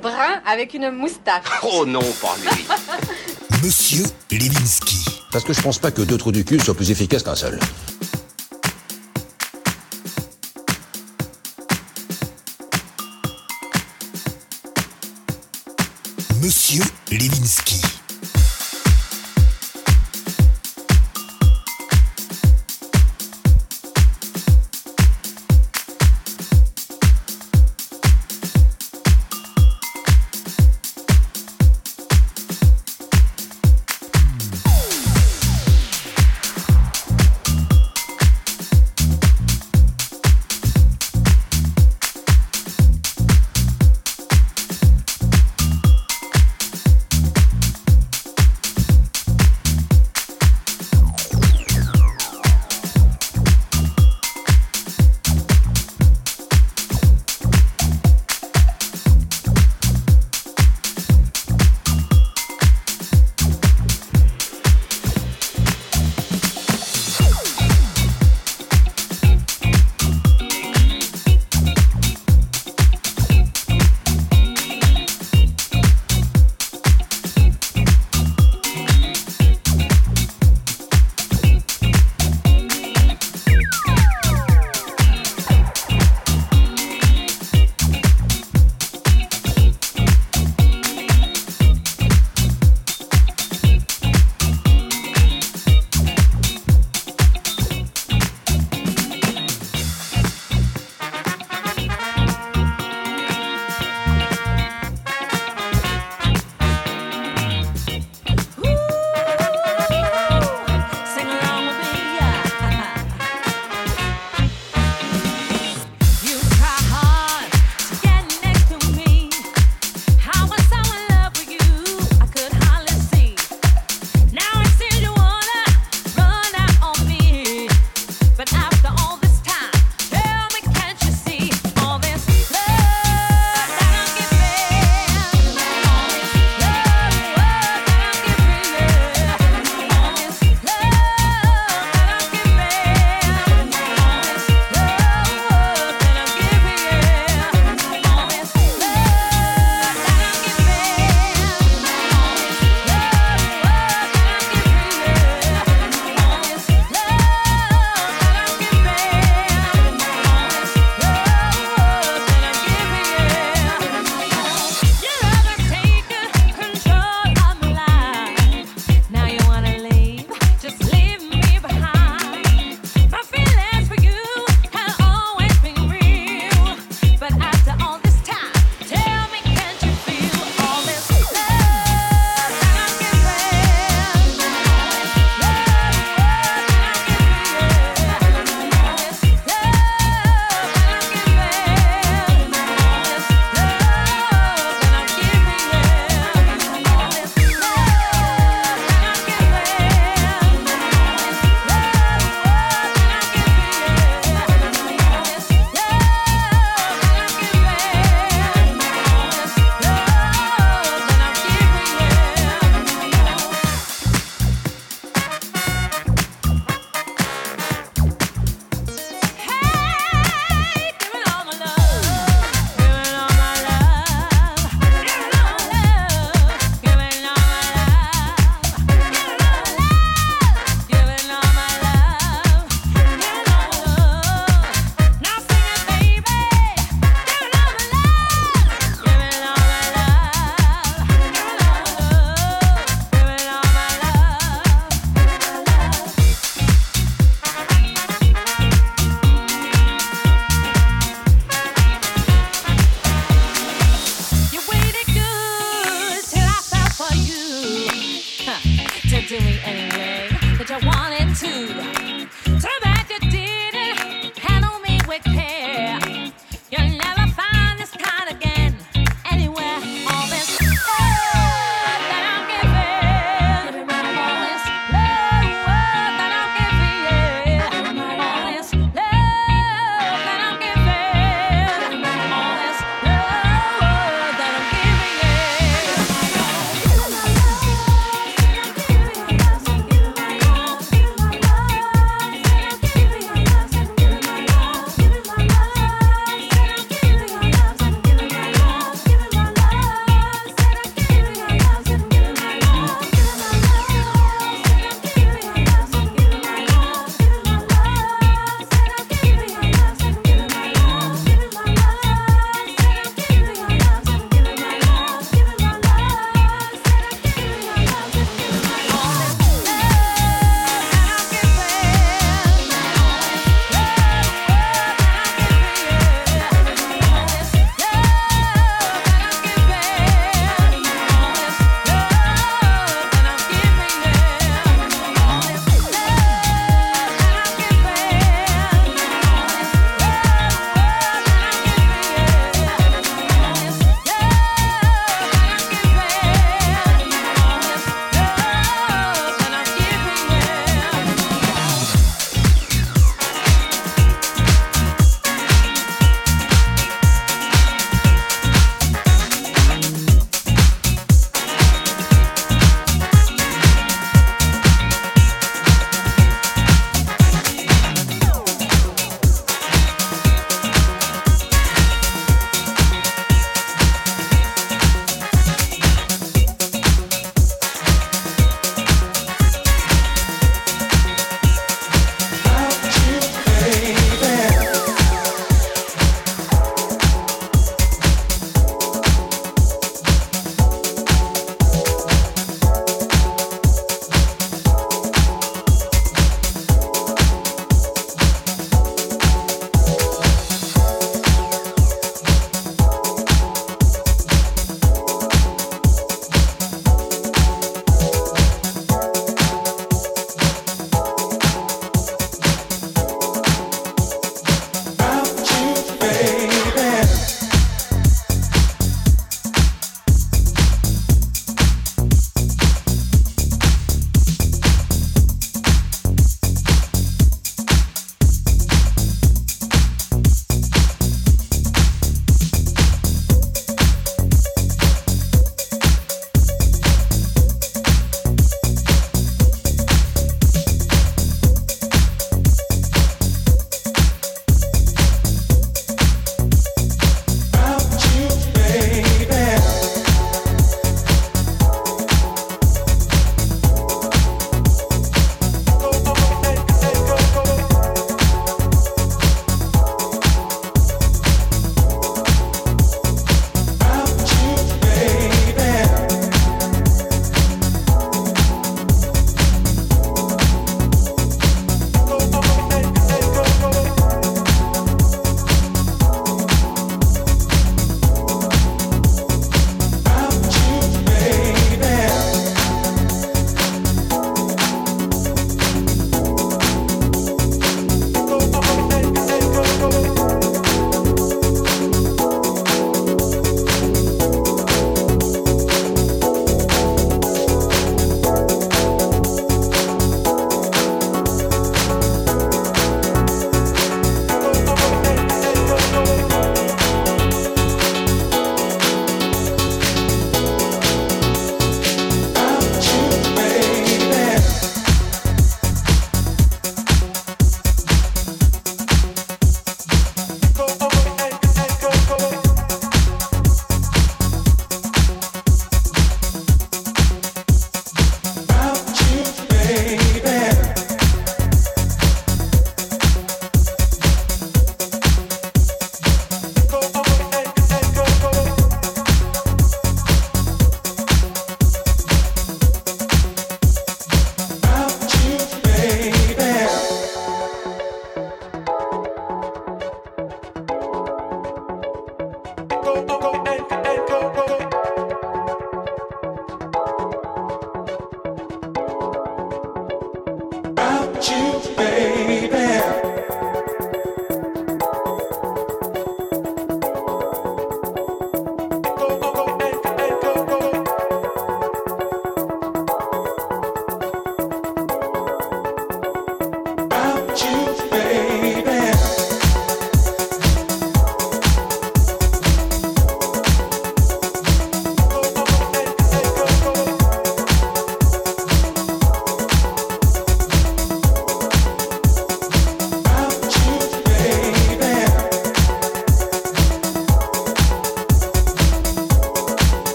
Brun avec une moustache. Oh non, pas lui. Monsieur Levinsky. Parce que je pense pas que deux trous du cul soient plus efficaces qu'un seul. Monsieur Levinsky.